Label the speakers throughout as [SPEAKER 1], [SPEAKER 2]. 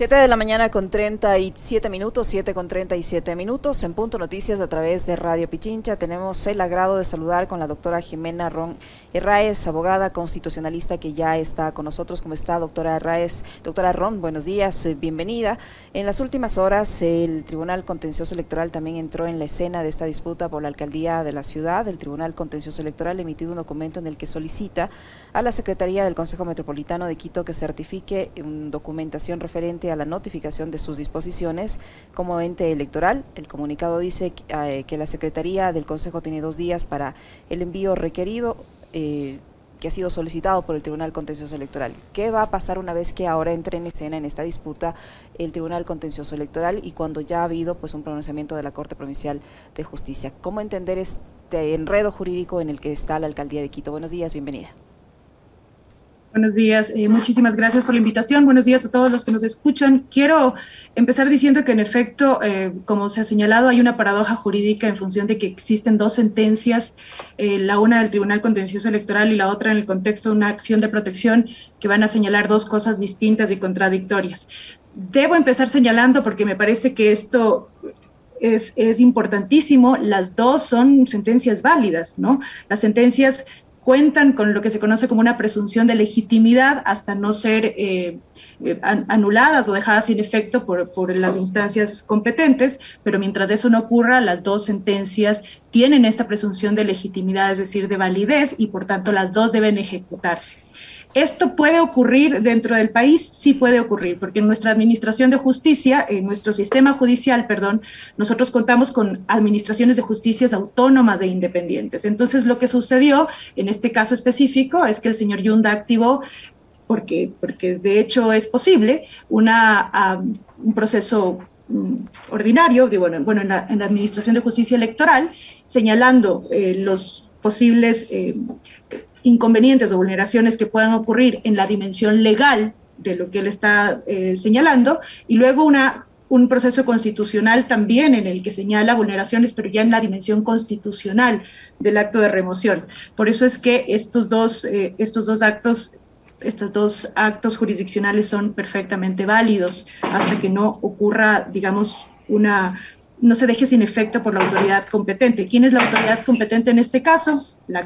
[SPEAKER 1] 7 de la mañana con 37 minutos, 7 con 37 minutos, en Punto Noticias a través de Radio Pichincha. Tenemos el agrado de saludar con la doctora Jimena Ron Herraez, abogada constitucionalista que ya está con nosotros. ¿Cómo está, doctora Herraez? Doctora Ron, buenos días, eh, bienvenida. En las últimas horas, el Tribunal Contencioso Electoral también entró en la escena de esta disputa por la alcaldía de la ciudad. El Tribunal Contencioso Electoral emitió un documento en el que solicita a la Secretaría del Consejo Metropolitano de Quito que certifique una documentación referente a la notificación de sus disposiciones como ente electoral. El comunicado dice que, eh, la Secretaría del Consejo tiene dos días para el envío requerido. Eh, que ha sido solicitado por el Tribunal Contencioso Electoral. ¿Qué va a pasar una vez que ahora entre en escena en esta disputa el Tribunal Contencioso Electoral y cuando ya ha habido pues un pronunciamiento de la Corte Provincial de Justicia? ¿Cómo entender este enredo jurídico en el que está la Alcaldía de Quito? Buenos días, bienvenida.
[SPEAKER 2] Buenos días, eh, muchísimas gracias por la invitación. Buenos días a todos los que nos escuchan. Quiero empezar diciendo que en efecto, eh, como se ha señalado, hay una paradoja jurídica en función de que existen dos sentencias, eh, la una del Tribunal Contencioso Electoral y la otra en el contexto de una acción de protección que van a señalar dos cosas distintas y contradictorias. Debo empezar señalando porque me parece que esto es, es, importantísimo, las dos son sentencias válidas, ¿no? Las sentencias cuentan con lo que se conoce como una presunción de legitimidad hasta no ser eh, eh, anuladas o dejadas sin efecto por, por, las instancias competentes, pero mientras eso no ocurra, las dos sentencias tienen esta presunción de legitimidad, es decir, de validez, y por tanto las dos deben ejecutarse. ¿Esto puede ocurrir dentro del país? Sí puede ocurrir, porque en nuestra administración de justicia, en nuestro sistema judicial, perdón, nosotros contamos con administraciones de justicia autónomas e independientes. Entonces, lo que sucedió en este caso específico es que el señor Yunda activó porque, porque de hecho es posible, una, un proceso mm, ordinario, de, bueno, bueno en, la, Administración de Justicia Electoral, señalando eh, los posibles eh, inconvenientes o vulneraciones que puedan ocurrir en la dimensión legal de lo que él está eh, señalando, y luego una, un proceso constitucional también en el que señala vulneraciones, pero ya en la dimensión constitucional del acto de remoción. Por eso es que estos dos, eh, estos dos actos estos dos actos jurisdiccionales son perfectamente válidos hasta que no ocurra, digamos, una no se deje sin efecto por la autoridad competente. ¿Quién es la autoridad competente en este caso? La,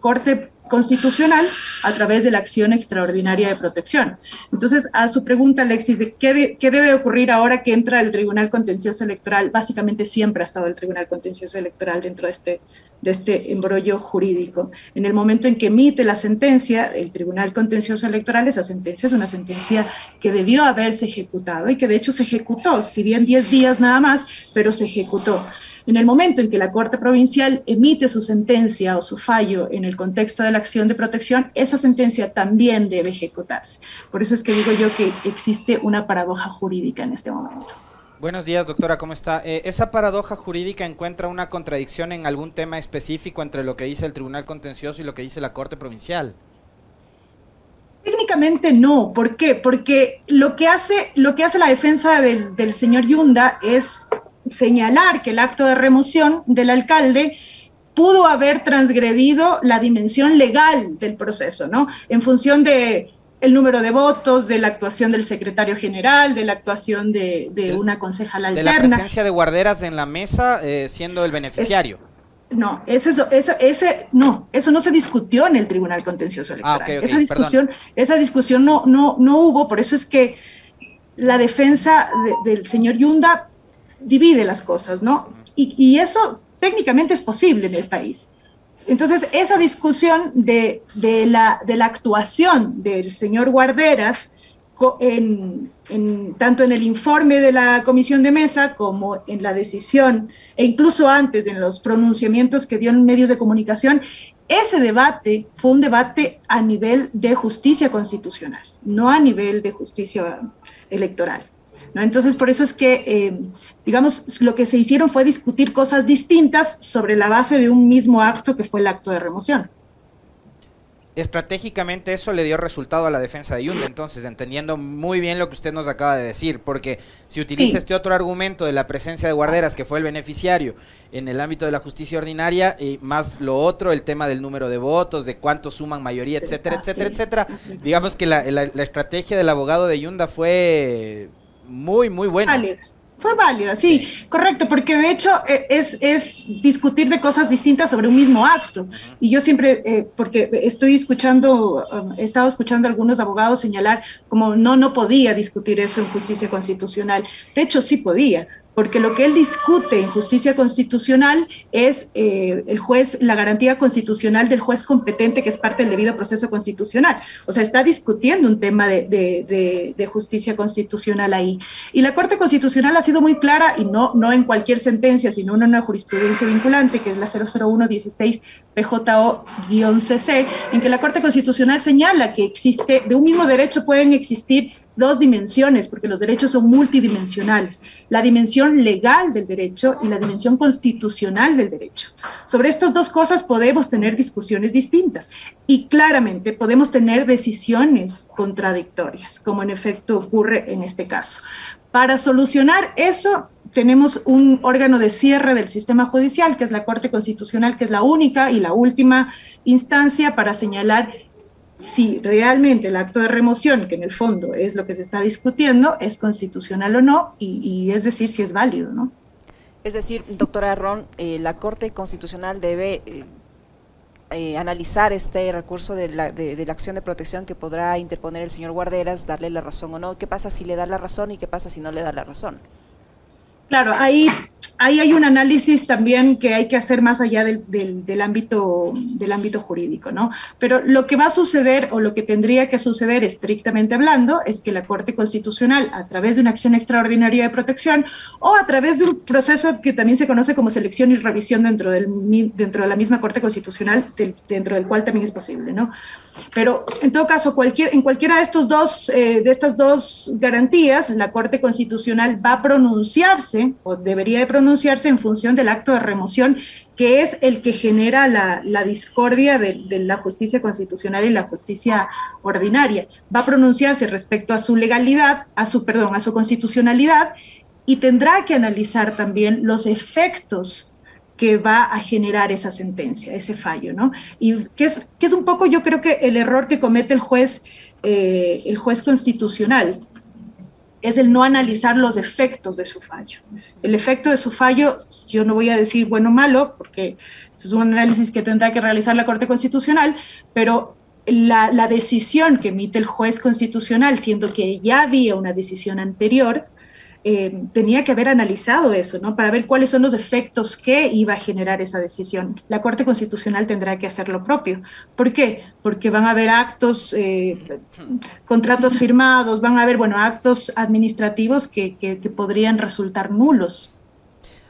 [SPEAKER 2] Corte Constitucional a través de la acción extraordinaria de protección. Entonces, a su pregunta, Alexis, de qué, qué, debe ocurrir ahora que entra el Tribunal Contencioso Electoral, básicamente siempre ha estado el Tribunal Contencioso Electoral dentro de este, de este embrollo jurídico. En el momento en que emite la sentencia, el Tribunal Contencioso Electoral, esa sentencia es una sentencia que debió haberse ejecutado y que de hecho se ejecutó, si bien 10 días nada más, pero se ejecutó. En el momento en que la Corte Provincial emite su sentencia o su fallo en el contexto de la acción de protección, esa sentencia también debe ejecutarse. Por eso es que digo yo que existe una paradoja jurídica en este momento.
[SPEAKER 3] Buenos días, doctora, ¿cómo está? Eh, ¿Esa paradoja jurídica encuentra una contradicción en algún tema específico entre lo que dice el Tribunal Contencioso y lo que dice la Corte Provincial?
[SPEAKER 2] Técnicamente no. ¿Por qué? Porque lo que hace, lo que hace la defensa del, del señor Yunda es señalar que el acto de remoción del alcalde pudo haber transgredido la dimensión legal del proceso, ¿no? En función de el número de votos, de la actuación del secretario general, de la actuación de, una concejal alterna.
[SPEAKER 3] De la presencia de guarderas en la mesa eh, siendo el beneficiario.
[SPEAKER 2] no, ese, ese, no, eso no se discutió en el Tribunal Contencioso ah, Electoral. esa discusión, esa discusión no, no, no hubo, por eso es que la defensa del señor Yunda divide las cosas, ¿no? Y, eso técnicamente es posible en el país. Entonces, esa discusión de, la, actuación del señor Guarderas, tanto en el informe de la comisión de mesa como en la decisión, e incluso antes en los pronunciamientos que dio en medios de comunicación, ese debate fue un debate a nivel de justicia constitucional, no a nivel de justicia electoral. ¿No? Entonces, por eso es que eh, digamos, lo que se hicieron fue discutir cosas distintas sobre la base de un mismo acto que fue el acto de remoción.
[SPEAKER 3] estratégicamente eso le dio resultado a la defensa de Yunda, entonces entendiendo muy bien lo que usted nos acaba de decir, porque si utiliza este otro argumento de la presencia de guarderas, que fue el beneficiario en el ámbito de la justicia ordinaria, y más lo otro, el tema del número de votos, de cuántos suman mayoría, etcétera, etcétera, etcétera, digamos que la, la, estrategia del abogado de Yunda fue muy, muy buena.
[SPEAKER 2] Fue válida, sí, correcto, porque de hecho eh, es, es, discutir de cosas distintas sobre un mismo acto. Y yo siempre, eh, porque estoy escuchando, um, he estado escuchando a algunos abogados señalar como no, no podía discutir eso en justicia constitucional. De hecho, sí podía, porque lo que él discute en justicia constitucional es eh, el juez, la garantía constitucional del juez competente que es parte del debido proceso constitucional. O sea, está discutiendo un tema de, justicia constitucional ahí. Y la Corte Constitucional ha sido muy clara, y no, no en cualquier sentencia, sino en una jurisprudencia vinculante, que es la 00116 PJO-CC, en que la Corte Constitucional señala que existe, de un mismo derecho pueden existir dos dimensiones, porque los derechos son multidimensionales, la dimensión legal del derecho y la dimensión constitucional del derecho. Sobre estas dos cosas podemos tener discusiones distintas y claramente podemos tener decisiones contradictorias, como en efecto ocurre en este caso. Para solucionar eso, tenemos un órgano de cierre del sistema judicial, que es la Corte Constitucional, que es la única y la última instancia para señalar si realmente el acto de remoción, que en el fondo es lo que se está discutiendo, es constitucional o no, y, es decir, si es válido, ¿no?
[SPEAKER 1] Es decir, doctora Ron, eh, la Corte Constitucional debe eh, eh, analizar este recurso de la, de la, acción de protección que podrá interponer el señor Guarderas, darle la razón o no. ¿Qué pasa si le da la razón y qué pasa si no le da la razón?
[SPEAKER 2] Claro, ahí, ahí hay un análisis también que hay que hacer más allá del, del, ámbito, del ámbito jurídico, ¿no? Pero lo que va a suceder o lo que tendría que suceder estrictamente hablando es que la Corte Constitucional, a través de una acción extraordinaria de protección o a través de un proceso que también se conoce como selección y revisión dentro, del, dentro de la misma Corte Constitucional, dentro del cual también es posible, ¿no? Pero en todo caso, cualquier, en cualquiera de, estos dos, eh, de estas dos garantías, la Corte Constitucional va a pronunciarse o debería de pronunciarse en función del acto de remoción, que es el que genera la, discordia de, de, la justicia constitucional y la justicia ordinaria. Va a pronunciarse respecto a su legalidad, a su, perdón, a su constitucionalidad y tendrá que analizar también los efectos que va a generar esa sentencia, ese fallo, ¿no? Y que es, que es un poco, yo creo que el error que comete el juez, eh, el juez constitucional, es el no analizar los efectos de su fallo. El efecto de su fallo, yo no voy a decir bueno o malo, porque es un análisis que tendrá que realizar la Corte Constitucional, pero la decisión que emite el juez constitucional, siendo que ya había una decisión anterior, eh, tenía que haber analizado eso, ¿no? Para ver cuáles son los efectos que iba a generar esa decisión. La Corte Constitucional tendrá que hacer lo propio. ¿Por qué? Porque van a haber actos, eh, contratos firmados, van a haber, bueno, actos administrativos que, podrían resultar nulos.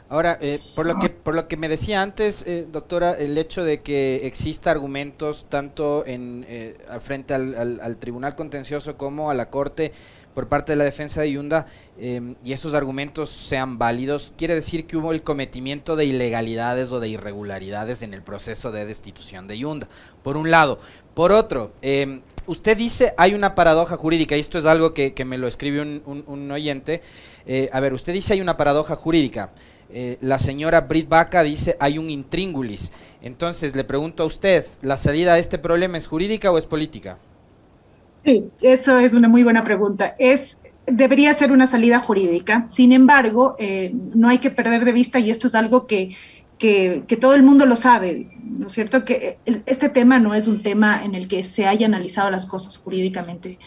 [SPEAKER 3] Ahora, eh, por lo que por lo que me decía antes, doctora, el hecho de que exista argumentos tanto en frente al, al, Tribunal Contencioso como a la Corte por parte de la defensa de Yunda em, y esos argumentos sean válidos, quiere decir que hubo el cometimiento de ilegalidades o de irregularidades en el proceso de destitución de Yunda, por un lado. Por otro, em, usted dice hay una paradoja jurídica, y esto es algo que, me lo escribe un, oyente. Eh, a ver, usted dice hay una paradoja jurídica. Eh, la señora Brit Baca dice hay un intríngulis. Entonces le pregunto a usted, ¿la salida a este problema es jurídica o es política?
[SPEAKER 2] Sí, eso es una muy buena pregunta. Es, debería ser una salida jurídica. Sin embargo, eh, no hay que perder de vista, y esto es algo que, que, todo el mundo lo sabe, ¿no es cierto? Que este tema no es un tema en el que se haya analizado las cosas jurídicamente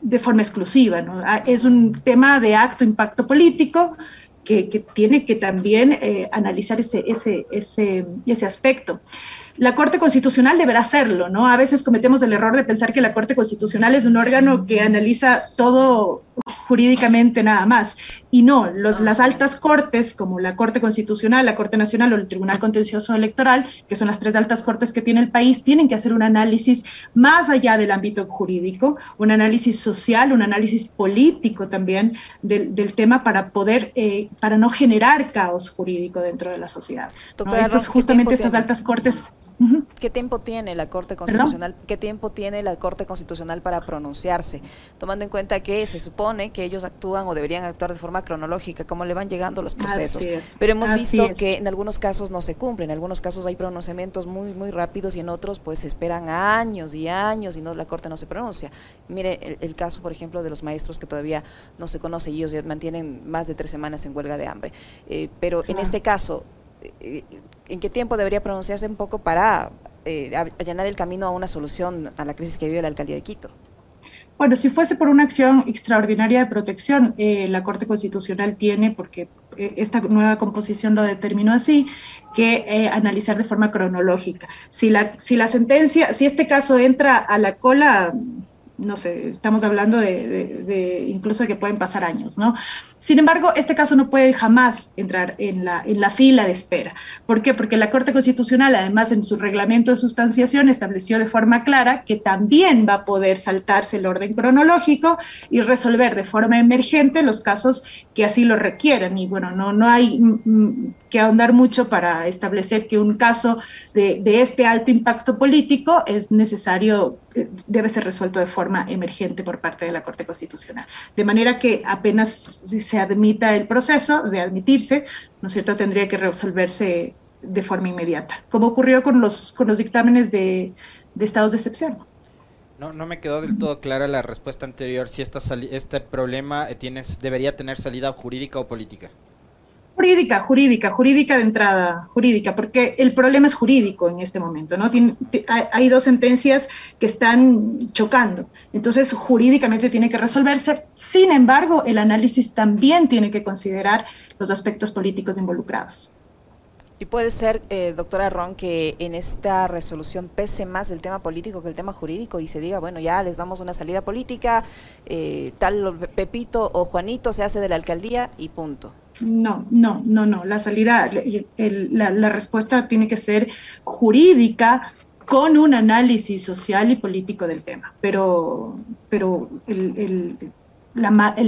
[SPEAKER 2] de forma exclusiva, ¿no? Ah, es un tema de acto impacto político que, que tiene que también eh, analizar ese, ese, ese, ese aspecto la Corte Constitucional deberá hacerlo, ¿no? A veces cometemos el error de pensar que la Corte Constitucional es un órgano que analiza todo jurídicamente nada más. Y no, los, las altas cortes, como la Corte Constitucional, la Corte Nacional o el Tribunal Contencioso Electoral, que son las tres altas cortes que tiene el país, tienen que hacer un análisis más allá del ámbito jurídico, un análisis social, un análisis político también del, del tema para poder, eh, para no generar caos jurídico dentro de la sociedad. Estas, justamente estas altas cortes.
[SPEAKER 1] ¿Qué tiempo tiene la Corte Constitucional? ¿Qué tiempo tiene la Corte Constitucional para pronunciarse? Tomando en cuenta que se supone que ellos actúan o deberían actuar de forma cronológica, cómo le van llegando los procesos. Pero hemos visto que en algunos casos no se cumplen, en algunos casos hay pronunciamientos muy, muy rápidos y en otros pues esperan años y años y no la Corte no se pronuncia. Mire el, caso, por ejemplo, de los maestros que todavía no se conoce ellos ya mantienen más de tres semanas en huelga de hambre. Eh, pero en este caso, eh, ¿en qué tiempo debería pronunciarse un poco para eh, allanar el camino a una solución a la crisis que vive la alcaldía de Quito?
[SPEAKER 2] Bueno, si fuese por una acción extraordinaria de protección, eh, la Corte Constitucional tiene, porque eh, esta nueva composición lo determinó así, que eh, analizar de forma cronológica. Si la, si la sentencia, si este caso entra a la cola, no sé, estamos hablando de, de, incluso que pueden pasar años, ¿no? Sin embargo, este caso no puede jamás entrar en la, en la fila de espera. ¿Por qué? Porque la Corte Constitucional, además, en su reglamento de sustanciación, estableció de forma clara que también va a poder saltarse el orden cronológico y resolver de forma emergente los casos que así lo requieran. Y bueno, no, no hay mm, mm, que ahondar mucho para establecer que un caso de, este alto impacto político es necesario, eh, debe ser resuelto de forma emergente por parte de la Corte Constitucional. De manera que apenas se admita el proceso de admitirse, ¿no es cierto?, tendría que resolverse de forma inmediata, como ocurrió con los, con los dictámenes de, de estados de excepción.
[SPEAKER 3] No, no me quedó del todo clara la respuesta anterior, si esta este problema eh, tienes, debería tener salida jurídica o política.
[SPEAKER 2] Jurídica, jurídica, jurídica de entrada, jurídica, porque el problema es jurídico en este momento, ¿no? hay dos sentencias que están chocando, entonces jurídicamente tiene que resolverse, sin embargo, el análisis también tiene que considerar los aspectos políticos involucrados.
[SPEAKER 1] Y puede ser, eh, doctora Ron, que en esta resolución pese más el tema político que el tema jurídico y se diga, bueno, ya les damos una salida política, eh, tal Pepito o Juanito se hace de la alcaldía y punto.
[SPEAKER 2] No, no, no, no. La salida, la, respuesta tiene que ser jurídica con un análisis social y político del tema, pero, pero el,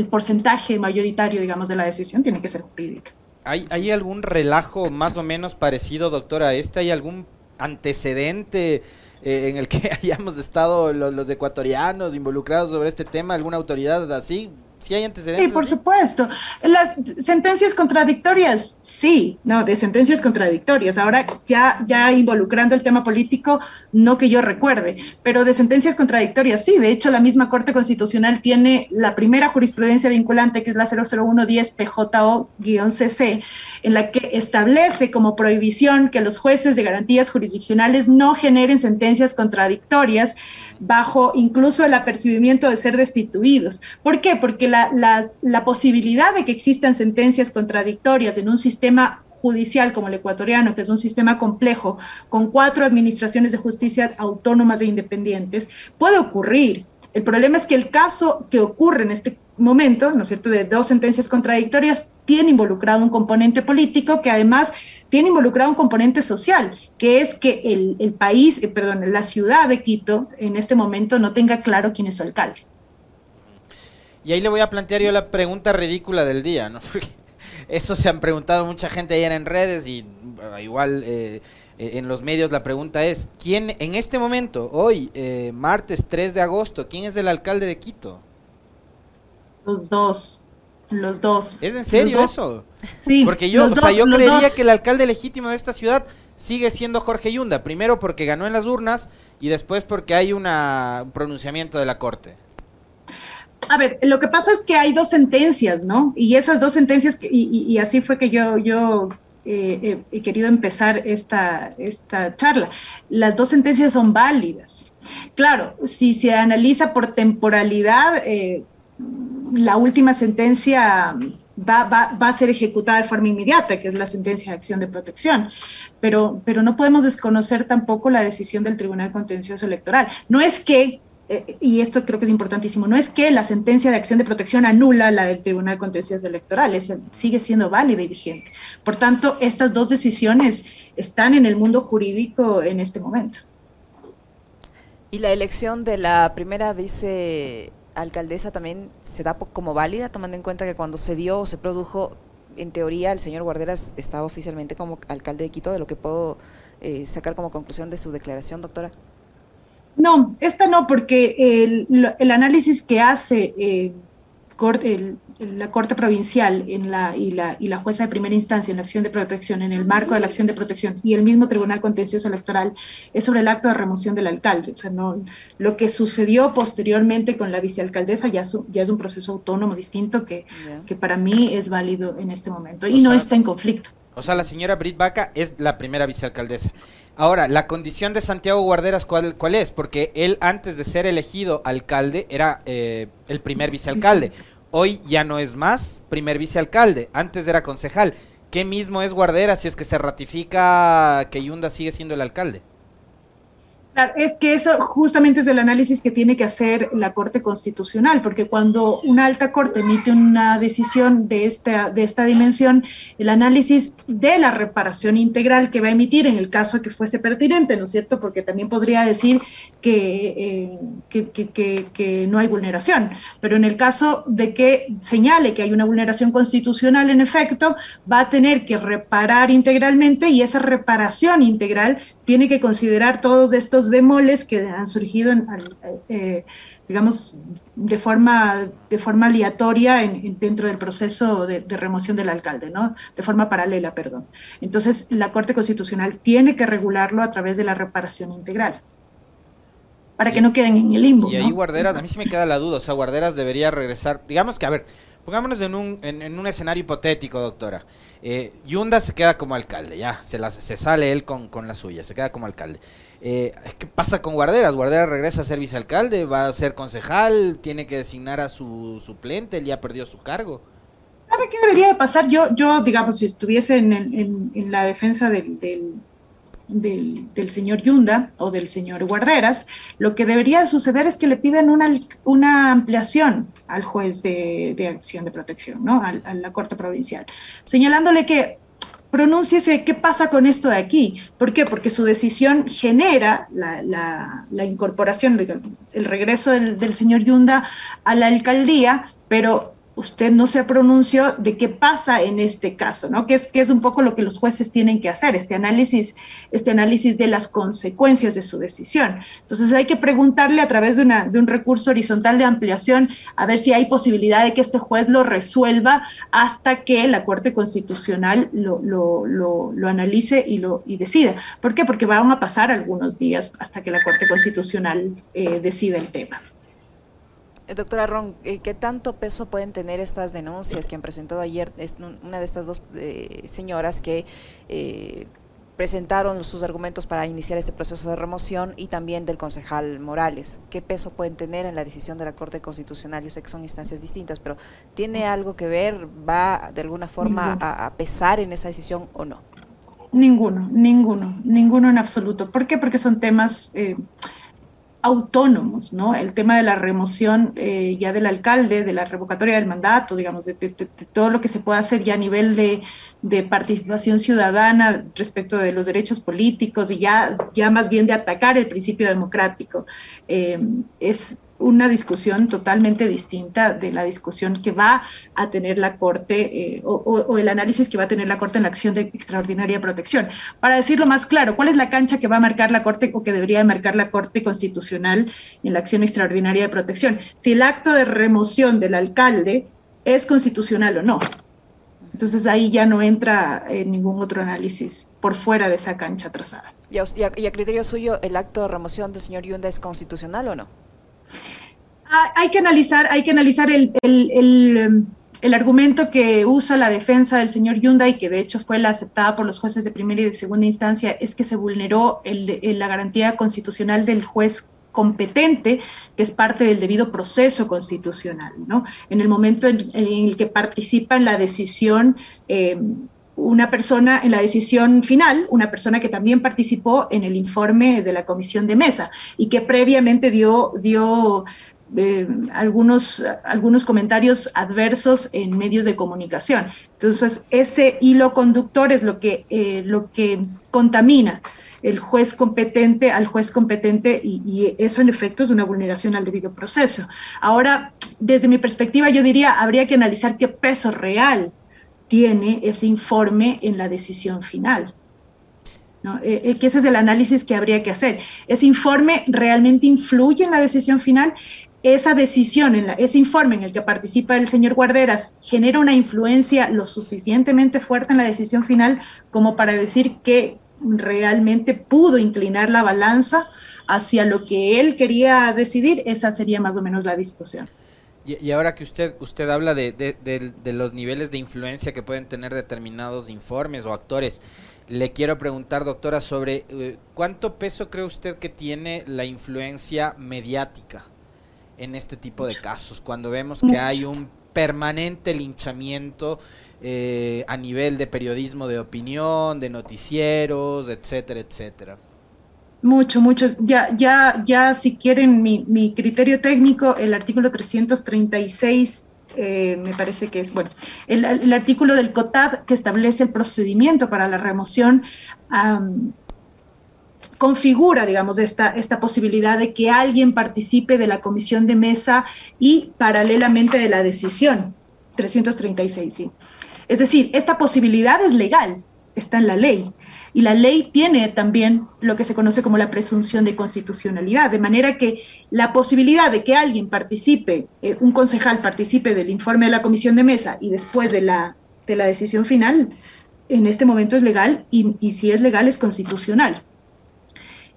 [SPEAKER 2] porcentaje mayoritario, digamos, de la decisión tiene que ser jurídica.
[SPEAKER 3] ¿Hay, ¿Hay algún relajo más o menos parecido, doctora, a este? ¿Hay algún antecedente eh, en el que hayamos estado los, los ecuatorianos involucrados sobre este tema? ¿Alguna autoridad así? ¿Sí hay antecedentes?
[SPEAKER 2] Sí, por supuesto. Las sentencias contradictorias, sí, no, de sentencias contradictorias. Ahora ya, ya involucrando el tema político, no que yo recuerde, pero de sentencias contradictorias, sí. De hecho, la misma Corte Constitucional tiene la primera jurisprudencia vinculante, que es la 00110 PJO-CC, en la que establece como prohibición que los jueces de garantías jurisdiccionales no generen sentencias contradictorias bajo incluso el apercibimiento de ser destituidos. ¿Por qué? Porque la, posibilidad de que existan sentencias contradictorias en un sistema judicial como el ecuatoriano, que es un sistema complejo, con cuatro administraciones de justicia autónomas e independientes, puede ocurrir. El problema es que el caso que ocurre en este momento, ¿no es cierto?, de dos sentencias contradictorias, tiene involucrado un componente político que además tiene involucrado un componente social, que es que el, país, eh, perdón, la ciudad de Quito en este momento no tenga claro quién es su alcalde.
[SPEAKER 3] Y ahí le voy a plantear yo la pregunta ridícula del día, ¿no? Porque eso se han preguntado mucha gente ayer en redes y igual eh, eh, en los medios la pregunta es, ¿quién en este momento, hoy, martes 3 de agosto, quién es el alcalde de Quito?
[SPEAKER 2] Los dos. Los dos.
[SPEAKER 3] ¿Es en serio eso? Sí. Porque yo, o sea, yo creería que el alcalde legítimo de esta ciudad sigue siendo Jorge Yunda. Primero porque ganó en las urnas y después porque hay una, un pronunciamiento de la corte.
[SPEAKER 2] A ver, lo que pasa es que hay dos sentencias, ¿no? Y esas dos sentencias, y, así fue que yo, yo eh, he querido empezar esta, esta charla. Las dos sentencias son válidas. Claro, si se analiza por temporalidad, eh, la última sentencia va, va, va, a ser ejecutada de forma inmediata, que es la sentencia de acción de protección. Pero, pero no podemos desconocer tampoco la decisión del Tribunal Contencioso Electoral. No es que eh, y esto creo que es importantísimo, no es que la sentencia de acción de protección anula la del Tribunal Contencioso Electoral, es, sigue siendo válida y vigente. Por tanto, estas dos decisiones están en el mundo jurídico en este momento.
[SPEAKER 1] ¿Y la elección de la primera vicealcaldesa también se da como válida, tomando en cuenta que cuando se dio o se produjo, en teoría, el señor Guarderas estaba oficialmente como alcalde de Quito, de lo que puedo eh, sacar como conclusión de su declaración, doctora?
[SPEAKER 2] No, esta no, porque el, el análisis que hace eh, el, la Corte Provincial en la, y, la, y la jueza de primera instancia en la acción de protección, en el marco de la acción de protección, y el mismo Tribunal Contencioso Electoral, es sobre el acto de remoción del alcalde. O sea, no, lo que sucedió posteriormente con la vicealcaldesa ya, ya es un proceso autónomo distinto que, que para mí es válido en este momento y no está en conflicto.
[SPEAKER 3] O sea, la señora Brit Baca es la primera vicealcaldesa. Ahora, la condición de Santiago Guarderas, ¿cuál, cuál es? Porque él antes de ser elegido alcalde era eh, el primer vicealcalde. Hoy ya no es más primer vicealcalde, antes era concejal. ¿Qué mismo es Guarderas si es que se ratifica que Yunda sigue siendo el alcalde?
[SPEAKER 2] Claro, es que eso justamente es el análisis que tiene que hacer la Corte Constitucional, porque cuando una alta corte emite una decisión de esta, de esta dimensión, el análisis de la reparación integral que va a emitir en el caso que fuese pertinente, ¿no es cierto? Porque también podría decir que, eh, que, no hay vulneración, pero en el caso de que señale que hay una vulneración constitucional, en efecto, va a tener que reparar integralmente y esa reparación integral tiene que considerar todos estos bemoles que han surgido, eh, digamos, de forma, de forma aleatoria dentro del proceso de, remoción del alcalde, ¿no? De forma paralela, perdón. Entonces, la Corte Constitucional tiene que regularlo a través de la reparación integral para que no queden en el limbo.
[SPEAKER 3] Y ahí Guarderas, a mí sí me queda la duda, o sea, Guarderas debería regresar, digamos que, a ver, pongámonos en un, en, un escenario hipotético, doctora. Eh, Yunda se queda como alcalde, ya, se, se sale él con, con la suya, se queda como alcalde. Eh, ¿Qué pasa con Guarderas? Guarderas regresa a ser vicealcalde, va a ser concejal, tiene que designar a su suplente, él ya perdió su cargo.
[SPEAKER 2] ¿Sabe qué debería de pasar? Yo, yo digamos, si estuviese en, en, la defensa del, del, señor Yunda o del señor Guarderas, lo que debería suceder es que le piden una, una ampliación al juez de, de acción de protección, ¿no? A, la Corte Provincial, señalándole que pronúnciese qué pasa con esto de aquí. ¿Por qué? Porque su decisión genera la, la, la incorporación, el regreso del, del señor Yunda a la alcaldía, pero usted no se pronunció de qué pasa en este caso, ¿no? Que es, que es un poco lo que los jueces tienen que hacer, este análisis, este análisis de las consecuencias de su decisión. Entonces hay que preguntarle a través de, un recurso horizontal de ampliación a ver si hay posibilidad de que este juez lo resuelva hasta que la Corte Constitucional lo, lo, lo, lo analice y, lo, y decida. ¿Por qué? Porque van a pasar algunos días hasta que la Corte Constitucional eh, decida el tema.
[SPEAKER 1] Eh, doctora Ron, eh, ¿qué tanto peso pueden tener estas denuncias que han presentado ayer una de estas dos eh, señoras que presentaron sus argumentos para iniciar este proceso de remoción y también del concejal Morales? ¿Qué peso pueden tener en la decisión de la Corte Constitucional? Yo sé que son instancias distintas, pero ¿tiene algo que ver? ¿Va de alguna forma a, a pesar en esa decisión o no?
[SPEAKER 2] Ninguno, ninguno, ninguno en absoluto. ¿Por qué? Porque son temas autónomos, ¿no? El tema de la remoción eh, ya del alcalde, de la revocatoria del mandato, digamos, de, todo lo que se pueda hacer ya a nivel de, participación ciudadana respecto de los derechos políticos y ya, ya más bien de atacar el principio democrático. Eh, es, una discusión totalmente distinta de la discusión que va a tener la Corte eh, o, el análisis que va a tener la Corte en la acción de extraordinaria protección. Para decirlo más claro, ¿cuál es la cancha que va a marcar la Corte o que debería marcar la Corte Constitucional en la acción extraordinaria de protección? Si el acto de remoción del alcalde es constitucional o no. Entonces ahí ya no entra en ningún otro análisis por fuera de esa cancha trazada.
[SPEAKER 1] ¿Y a, y a criterio suyo, el acto de remoción del señor Yunda es constitucional o no?
[SPEAKER 2] Ah, hay que analizar, hay que analizar el, el, el, argumento que usa la defensa del señor Yunda y que de hecho fue la aceptada por los jueces de primera y de segunda instancia, es que se vulneró la garantía constitucional del juez competente, que es parte del debido proceso constitucional, ¿no? En el momento en, el que participa en la decisión eh, una persona en la decisión final, una persona que también participó en el informe de la comisión de mesa y que previamente dio, eh, algunos, algunos comentarios adversos en medios de comunicación. Entonces, ese hilo conductor es lo que, eh, lo que contamina el juez competente al juez competente y, y, eso en efecto es una vulneración al debido proceso. Ahora, desde mi perspectiva, yo diría, habría que analizar qué peso real tiene ese informe en la decisión final. ¿no? Eh, eh, que ese es el análisis que habría que hacer. ¿Ese informe realmente influye en la decisión final? Esa decisión, en la, ese informe en el que participa el señor Guarderas, genera una influencia lo suficientemente fuerte en la decisión final como para decir que realmente pudo inclinar la balanza hacia lo que él quería decidir, esa sería más o menos la discusión.
[SPEAKER 3] Y, ahora que usted usted habla de, de, los niveles de influencia que pueden tener determinados informes o actores, le quiero preguntar, doctora, sobre eh, cuánto peso cree usted que tiene la influencia mediática en este tipo de casos, cuando vemos que hay un permanente linchamiento eh, a nivel de periodismo de opinión, de noticieros, etcétera, etcétera.
[SPEAKER 2] Mucho, mucho. Ya, ya, ya si quieren mi, criterio técnico, el artículo 336 eh, me parece que es, bueno, el, artículo del COTAD que establece el procedimiento para la remoción configura, digamos, esta, esta posibilidad de que alguien participe de la comisión de mesa y paralelamente de la decisión. 336, sí. Es decir, esta posibilidad es legal, está en la ley. Y la ley tiene también lo que se conoce como la presunción de constitucionalidad, de manera que la posibilidad de que alguien participe, eh, un concejal participe del informe de la comisión de mesa y después de la, de la decisión final, en este momento es legal y, y si es legal es constitucional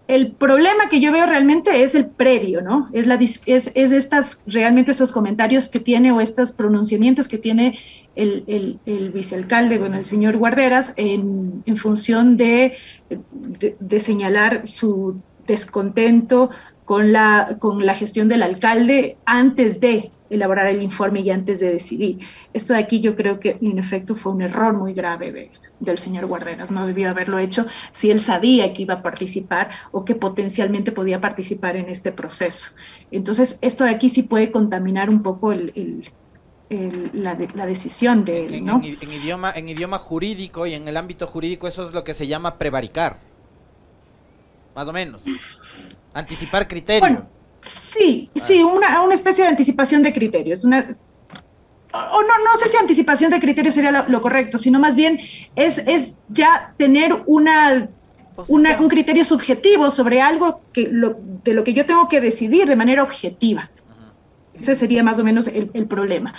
[SPEAKER 2] el problema que yo veo realmente es el previo, ¿no? Es, estas, realmente estos comentarios que tiene o estos pronunciamientos que tiene el, vicealcalde, bueno, el señor Guarderas, en, función de, señalar su descontento con la, gestión del alcalde antes de elaborar el informe y antes de decidir. Esto de aquí yo creo que en efecto fue un error muy grave del señor Guarderas. No debió haberlo hecho si él sabía que iba a participar o que potencialmente podía participar en este proceso. Entonces, esto de aquí sí puede contaminar un poco el, el, el, la, la, decisión de él. ¿no?
[SPEAKER 3] En, en, en, idioma, en idioma jurídico y en el ámbito jurídico eso es lo que se llama prevaricar. Más o menos. Anticipar criterio. Bueno,
[SPEAKER 2] sí, sí, una, una especie de anticipación de criterios. Una, o no, no sé si anticipación de criterios sería lo, lo correcto, sino más bien es, es ya tener una, una, un criterio subjetivo sobre algo que lo, de lo que yo tengo que decidir de manera objetiva. Ese sería más o menos el, el problema.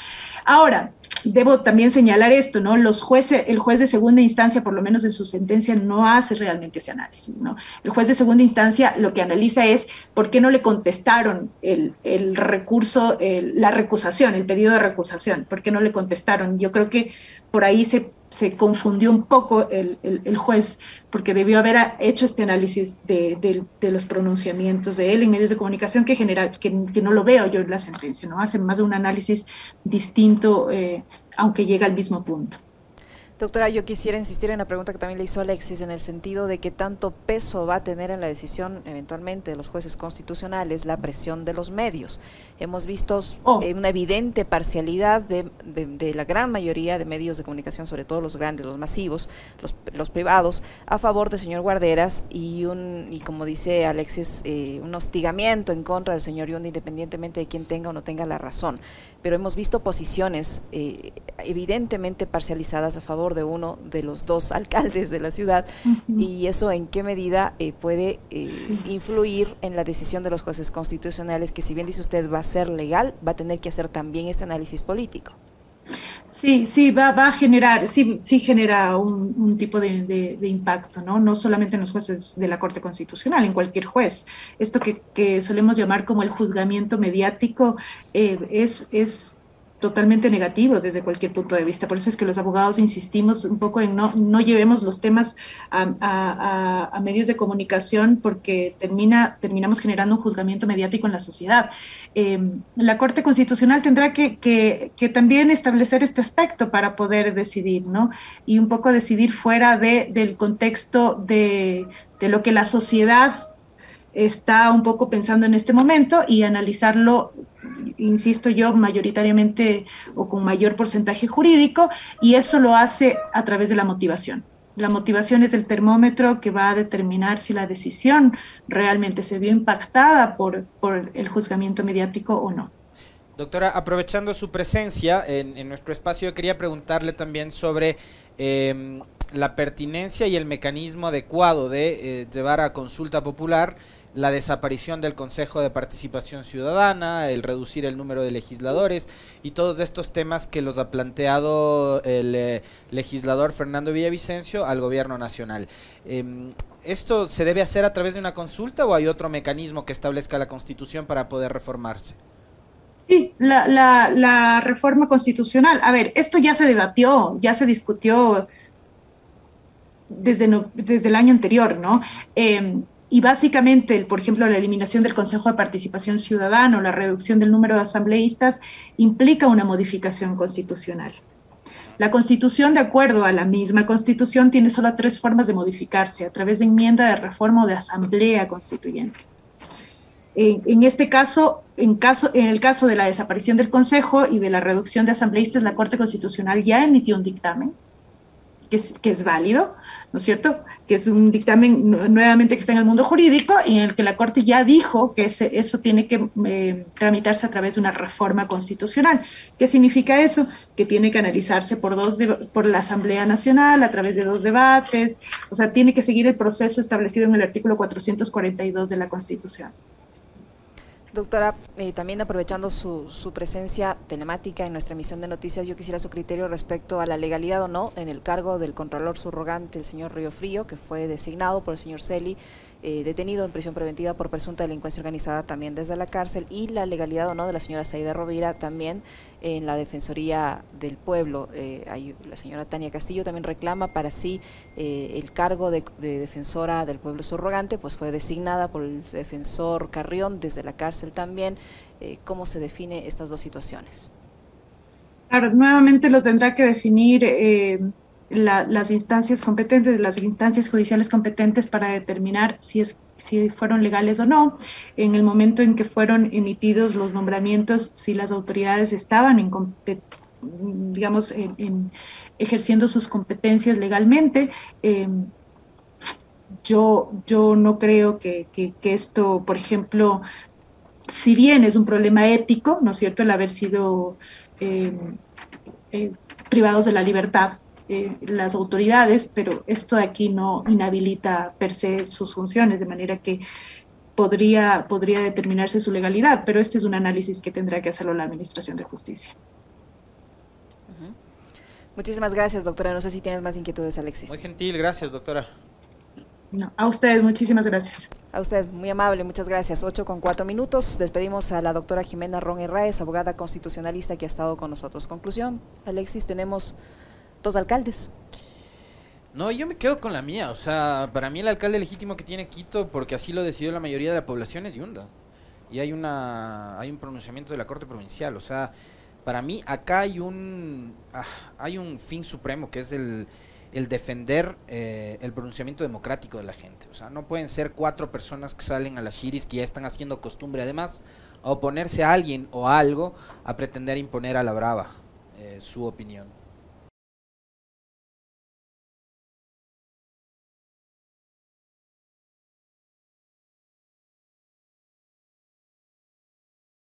[SPEAKER 2] Ahora, debo también señalar esto, ¿no? Los jueces, el juez de segunda instancia, por lo menos en su sentencia, no hace realmente ese análisis, ¿no? El juez de segunda instancia lo que analiza es por qué no le contestaron el, recurso, la recusación, el pedido de recusación, por qué no le contestaron. Yo creo que por ahí se, se confundió un poco el, el, juez, porque debió haber hecho este análisis de, de, los pronunciamientos de él en medios de comunicación que, genera, que, que, no lo veo yo en la sentencia, ¿no? Hacen más de un análisis distinto, eh, aunque llega al mismo punto.
[SPEAKER 1] Doctora, yo quisiera insistir en la pregunta que también le hizo Alexis, en el sentido de que tanto peso va a tener en la decisión eventualmente de los jueces constitucionales la presión de los medios. Hemos visto oh. eh, una evidente parcialidad de, de, de, la gran mayoría de medios de comunicación, sobre todo los grandes, los masivos, los, los privados, a favor del señor Guarderas y, un, y como dice Alexis, eh, un hostigamiento en contra del señor Yundi, independientemente de quién tenga o no tenga la razón. Pero hemos visto posiciones eh, evidentemente parcializadas a favor de uno de los dos alcaldes de la ciudad uh -huh. y eso en qué medida eh, puede eh, sí. influir en la decisión de los jueces constitucionales que si bien dice usted va a ser legal, va a tener que hacer también este análisis político.
[SPEAKER 2] Sí, sí, va, va a generar, sí, sí genera un, un tipo de, de, impacto, ¿no? No solamente en los jueces de la Corte Constitucional, en cualquier juez. Esto que, que solemos llamar como el juzgamiento mediático eh, es, es totalmente negativo desde cualquier punto de vista. Por eso es que los abogados insistimos un poco en no, no llevemos los temas a, a, medios de comunicación porque termina, terminamos generando un juzgamiento mediático en la sociedad. Em, la Corte Constitucional tendrá que, que, que, también establecer este aspecto para poder decidir, ¿no? Y un poco decidir fuera de, del contexto de, de lo que la sociedad está un poco pensando en este momento y analizarlo, insisto yo, mayoritariamente o con mayor porcentaje jurídico, y eso lo hace a través de la motivación. La motivación es el termómetro que va a determinar si la decisión realmente se vio impactada por, por el juzgamiento mediático o no.
[SPEAKER 3] Doctora, aprovechando su presencia en, nuestro espacio, quería preguntarle también sobre em, la pertinencia y el mecanismo adecuado de eh, llevar a consulta popular la desaparición del Consejo de Participación Ciudadana, el reducir el número de legisladores y todos estos temas que los ha planteado el eh, legislador Fernando Villavicencio al gobierno nacional. Em, ¿Esto se debe hacer a través de una consulta o hay otro mecanismo que establezca la Constitución para poder reformarse?
[SPEAKER 2] Sí, la, la reforma constitucional. A ver, esto ya se debatió, ya se discutió desde, desde el año anterior, ¿no? Em, y básicamente, por ejemplo, la eliminación del Consejo de Participación Ciudadana o la reducción del número de asambleístas implica una modificación constitucional. La Constitución, de acuerdo a la misma Constitución, tiene solo tres formas de modificarse, a través de enmienda, de reforma o de asamblea constituyente. En, este caso en, caso, en el caso de la desaparición del Consejo y de la reducción de asambleístas, la Corte Constitucional ya emitió un dictamen que es, que es válido, ¿no es cierto? Que es un dictamen nuevamente que está en el mundo jurídico y en el que la Corte ya dijo que eso tiene que eh, tramitarse a través de una reforma constitucional. ¿Qué significa eso? Que tiene que analizarse por, dos por la Asamblea Nacional a través de dos debates, o sea, tiene que seguir el proceso establecido en el artículo 442 de la Constitución.
[SPEAKER 1] Doctora, eh, también aprovechando su, su, presencia telemática en nuestra emisión de noticias, yo quisiera su criterio respecto a la legalidad o no en el cargo del Contralor Subrogante, el señor Río Frío, que fue designado por el señor Celi eh, detenido en prisión preventiva por presunta delincuencia organizada también desde la cárcel y la legalidad o no de la señora Saida Rovira también en la Defensoría del Pueblo. Eh, la señora Tania Castillo también reclama para sí eh, el cargo de, defensora del pueblo subrogante, pues fue designada por el defensor Carrión desde la cárcel también. ¿Cómo se define estas dos situaciones?
[SPEAKER 2] Claro, nuevamente lo tendrá que definir las instancias competentes, las instancias judiciales competentes para determinar si, es, si fueron legales o no. En el momento en que fueron emitidos los nombramientos, si las autoridades estaban en, digamos, en, ejerciendo sus competencias legalmente. Em, yo, yo no creo que, que, esto, por ejemplo, si bien es un problema ético, ¿no es cierto?, el haber sido em, eh, privados de la libertad, eh, las autoridades, pero esto de aquí no inhabilita per se sus funciones, de manera que podría, podría determinarse su legalidad, pero este es un análisis que tendrá que hacerlo la Administración de Justicia.
[SPEAKER 1] Muchísimas gracias, doctora. No sé si tienes más inquietudes, Alexis.
[SPEAKER 3] Muy gentil, gracias, doctora.
[SPEAKER 2] No, a ustedes, muchísimas gracias.
[SPEAKER 1] A usted, muy amable, muchas gracias. Ocho con cuatro minutos. Despedimos a la doctora Jimena Ron Herráez, abogada constitucionalista que ha estado con nosotros. Conclusión, Alexis, tenemos dos alcaldes.
[SPEAKER 3] No, yo me quedo con la mía. O sea, para mí el alcalde legítimo que tiene Quito, porque así lo decidió la mayoría de la población, es Yunda. Y hay una hay un pronunciamiento de la Corte Provincial. O sea, para mí acá hay un ah, hay un fin supremo que es el, el defender eh, el pronunciamiento democrático de la gente. O sea, no pueden ser cuatro personas que salen a las shiris que ya están haciendo costumbre, además, a oponerse a alguien o algo, a pretender imponer a la brava eh, su opinión.